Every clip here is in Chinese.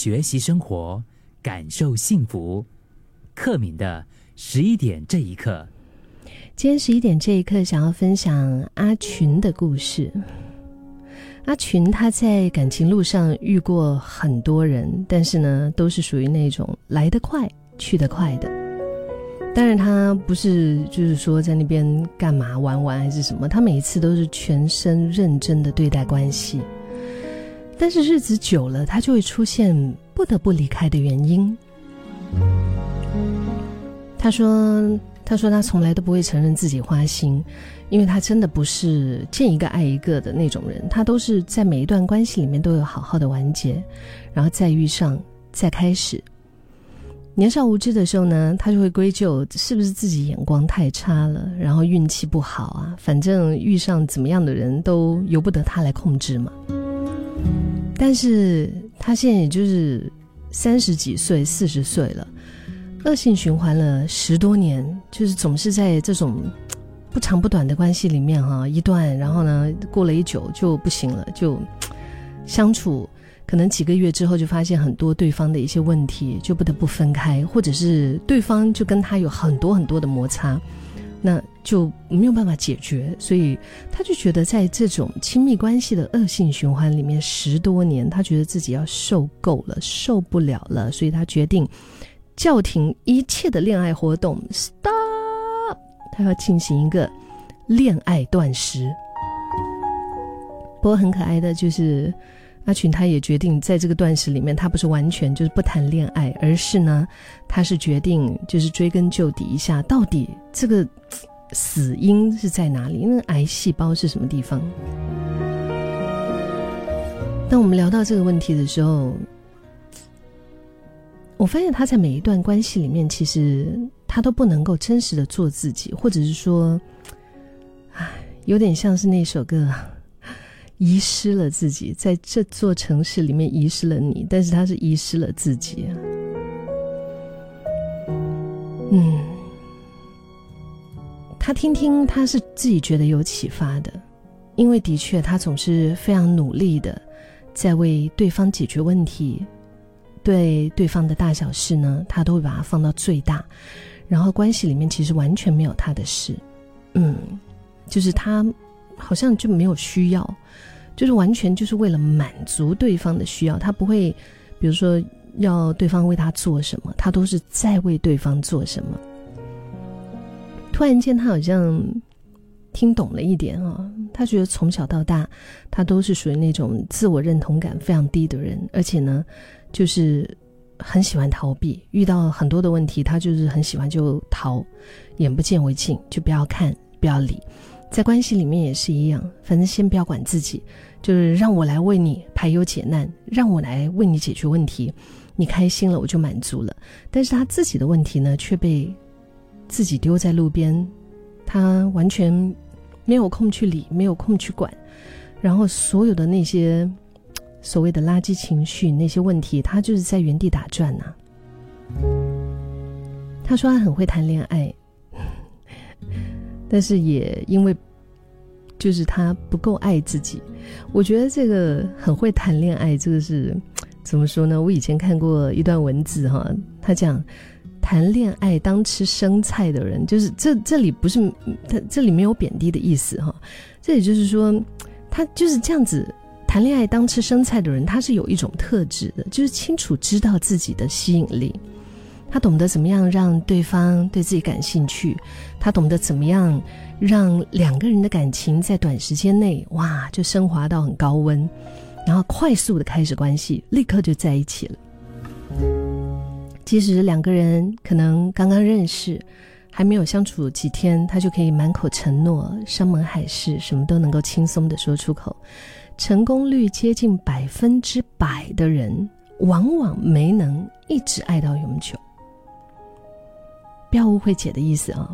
学习生活，感受幸福。克敏的十一点这一刻，今天十一点这一刻，想要分享阿群的故事。阿群他在感情路上遇过很多人，但是呢，都是属于那种来得快去得快的。但是，他不是就是说在那边干嘛玩玩还是什么，他每一次都是全身认真的对待关系。但是日子久了，他就会出现不得不离开的原因。他说：“他说他从来都不会承认自己花心，因为他真的不是见一个爱一个的那种人。他都是在每一段关系里面都有好好的完结，然后再遇上，再开始。年少无知的时候呢，他就会归咎是不是自己眼光太差了，然后运气不好啊。反正遇上怎么样的人都由不得他来控制嘛。”但是他现在也就是三十几岁、四十岁了，恶性循环了十多年，就是总是在这种不长不短的关系里面哈，一段，然后呢过了一久就不行了，就相处可能几个月之后就发现很多对方的一些问题，就不得不分开，或者是对方就跟他有很多很多的摩擦。那就没有办法解决，所以他就觉得在这种亲密关系的恶性循环里面十多年，他觉得自己要受够了，受不了了，所以他决定叫停一切的恋爱活动，stop，他要进行一个恋爱断食。不过很可爱的就是。阿群他也决定在这个断食里面，他不是完全就是不谈恋爱，而是呢，他是决定就是追根究底一下，到底这个死因是在哪里？因为癌细胞是什么地方？当我们聊到这个问题的时候，我发现他在每一段关系里面，其实他都不能够真实的做自己，或者是说，唉，有点像是那首歌。遗失了自己，在这座城市里面遗失了你，但是他是遗失了自己。嗯，他听听，他是自己觉得有启发的，因为的确他总是非常努力的在为对方解决问题，对对方的大小事呢，他都会把它放到最大，然后关系里面其实完全没有他的事，嗯，就是他好像就没有需要。就是完全就是为了满足对方的需要，他不会，比如说要对方为他做什么，他都是在为对方做什么。突然间，他好像听懂了一点啊，他觉得从小到大，他都是属于那种自我认同感非常低的人，而且呢，就是很喜欢逃避，遇到很多的问题，他就是很喜欢就逃，眼不见为净，就不要看，不要理。在关系里面也是一样，反正先不要管自己。就是让我来为你排忧解难，让我来为你解决问题，你开心了我就满足了。但是他自己的问题呢，却被自己丢在路边，他完全没有空去理，没有空去管。然后所有的那些 所谓的垃圾情绪，那些问题，他就是在原地打转呐。他说他很会谈恋爱，但是也因为。就是他不够爱自己，我觉得这个很会谈恋爱，这个是 怎么说呢？我以前看过一段文字哈，他讲谈恋爱当吃生菜的人，就是这这里不是他这里没有贬低的意思哈，这也就是说他就是这样子谈恋爱当吃生菜的人，他是有一种特质的，就是清楚知道自己的吸引力。他懂得怎么样让对方对自己感兴趣，他懂得怎么样让两个人的感情在短时间内哇就升华到很高温，然后快速的开始关系，立刻就在一起了。即使两个人可能刚刚认识，还没有相处几天，他就可以满口承诺、山盟海誓，什么都能够轻松的说出口。成功率接近百分之百的人，往往没能一直爱到永久。不要误会姐的意思啊，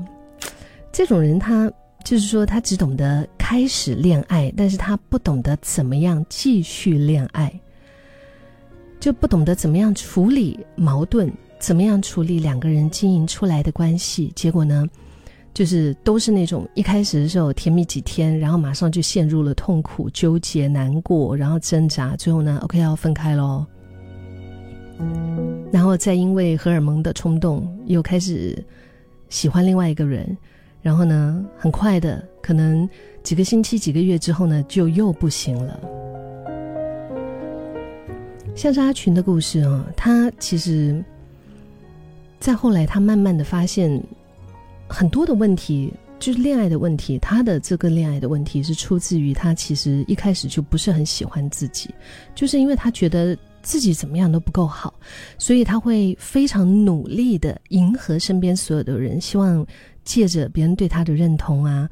这种人他就是说他只懂得开始恋爱，但是他不懂得怎么样继续恋爱，就不懂得怎么样处理矛盾，怎么样处理两个人经营出来的关系。结果呢，就是都是那种一开始的时候甜蜜几天，然后马上就陷入了痛苦、纠结、难过，然后挣扎，最后呢，OK 要分开喽。然后再因为荷尔蒙的冲动，又开始喜欢另外一个人，然后呢，很快的，可能几个星期、几个月之后呢，就又不行了。像是阿群的故事啊，他其实，在后来，他慢慢的发现很多的问题，就是恋爱的问题。他的这个恋爱的问题是出自于他其实一开始就不是很喜欢自己，就是因为他觉得自己怎么样都不够好，所以他会非常努力的迎合身边所有的人，希望借着别人对他的认同啊，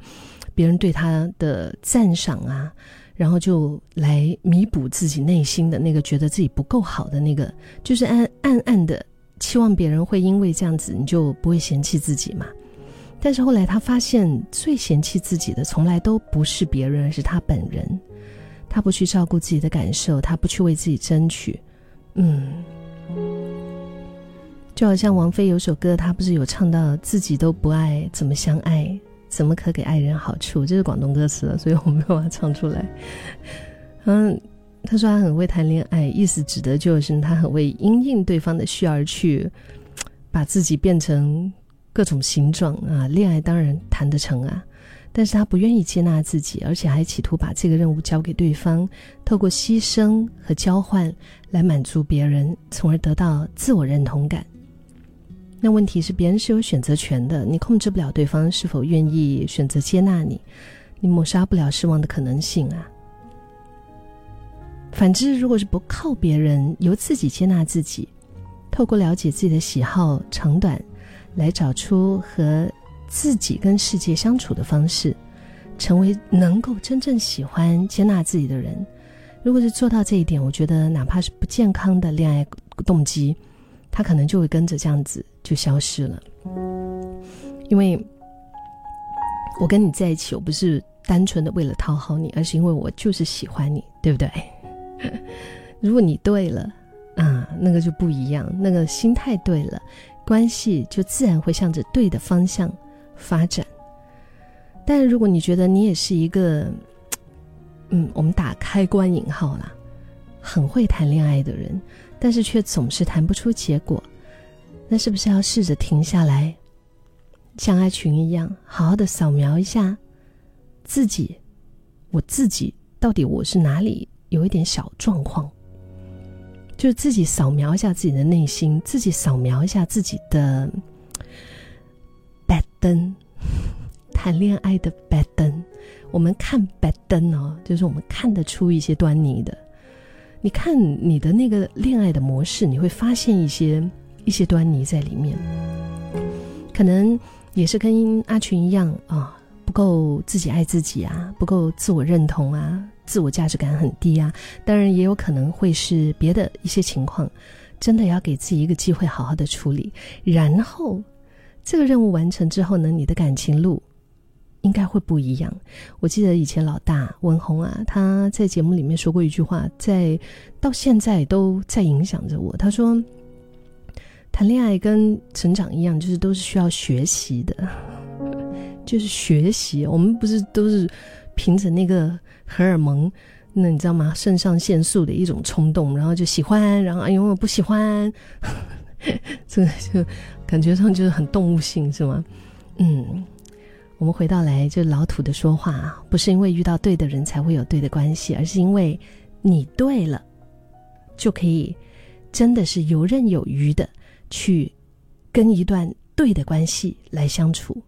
别人对他的赞赏啊。然后就来弥补自己内心的那个觉得自己不够好的那个，就是暗暗暗的期望别人会因为这样子你就不会嫌弃自己嘛。但是后来他发现，最嫌弃自己的从来都不是别人，而是他本人。他不去照顾自己的感受，他不去为自己争取。嗯，就好像王菲有首歌，她不是有唱到自己都不爱，怎么相爱？怎么可给爱人好处？这是广东歌词，所以我没有把它唱出来。嗯，他说他很会谈恋爱，意思指的就是他很会因应对方的需要而去把自己变成各种形状啊。恋爱当然谈得成啊，但是他不愿意接纳自己，而且还企图把这个任务交给对方，透过牺牲和交换来满足别人，从而得到自我认同感。那问题是，别人是有选择权的，你控制不了对方是否愿意选择接纳你，你抹杀不了失望的可能性啊。反之，如果是不靠别人，由自己接纳自己，透过了解自己的喜好长短，来找出和自己跟世界相处的方式，成为能够真正喜欢接纳自己的人。如果是做到这一点，我觉得哪怕是不健康的恋爱动机。他可能就会跟着这样子就消失了，因为我跟你在一起，我不是单纯的为了讨好你，而是因为我就是喜欢你，对不对？如果你对了啊，那个就不一样，那个心态对了，关系就自然会向着对的方向发展。但如果你觉得你也是一个，嗯，我们打开关引号啦，很会谈恋爱的人。但是却总是谈不出结果，那是不是要试着停下来，像阿群一样，好好的扫描一下自己，我自己到底我是哪里有一点小状况？就自己扫描一下自己的内心，自己扫描一下自己的灯，谈恋爱的白灯。我们看白灯哦，就是我们看得出一些端倪的。你看你的那个恋爱的模式，你会发现一些一些端倪在里面，可能也是跟阿群一样啊，不够自己爱自己啊，不够自我认同啊，自我价值感很低啊。当然也有可能会是别的一些情况，真的要给自己一个机会，好好的处理。然后这个任务完成之后呢，你的感情路。应该会不一样。我记得以前老大文红啊，他在节目里面说过一句话，在到现在都在影响着我。他说：“谈恋爱跟成长一样，就是都是需要学习的，就是学习。我们不是都是凭着那个荷尔蒙，那你知道吗？肾上腺素的一种冲动，然后就喜欢，然后哎呦不喜欢，这 就感觉上就是很动物性，是吗？嗯。”我们回到来，就老土的说话啊，不是因为遇到对的人才会有对的关系，而是因为你对了，就可以真的是游刃有余的去跟一段对的关系来相处。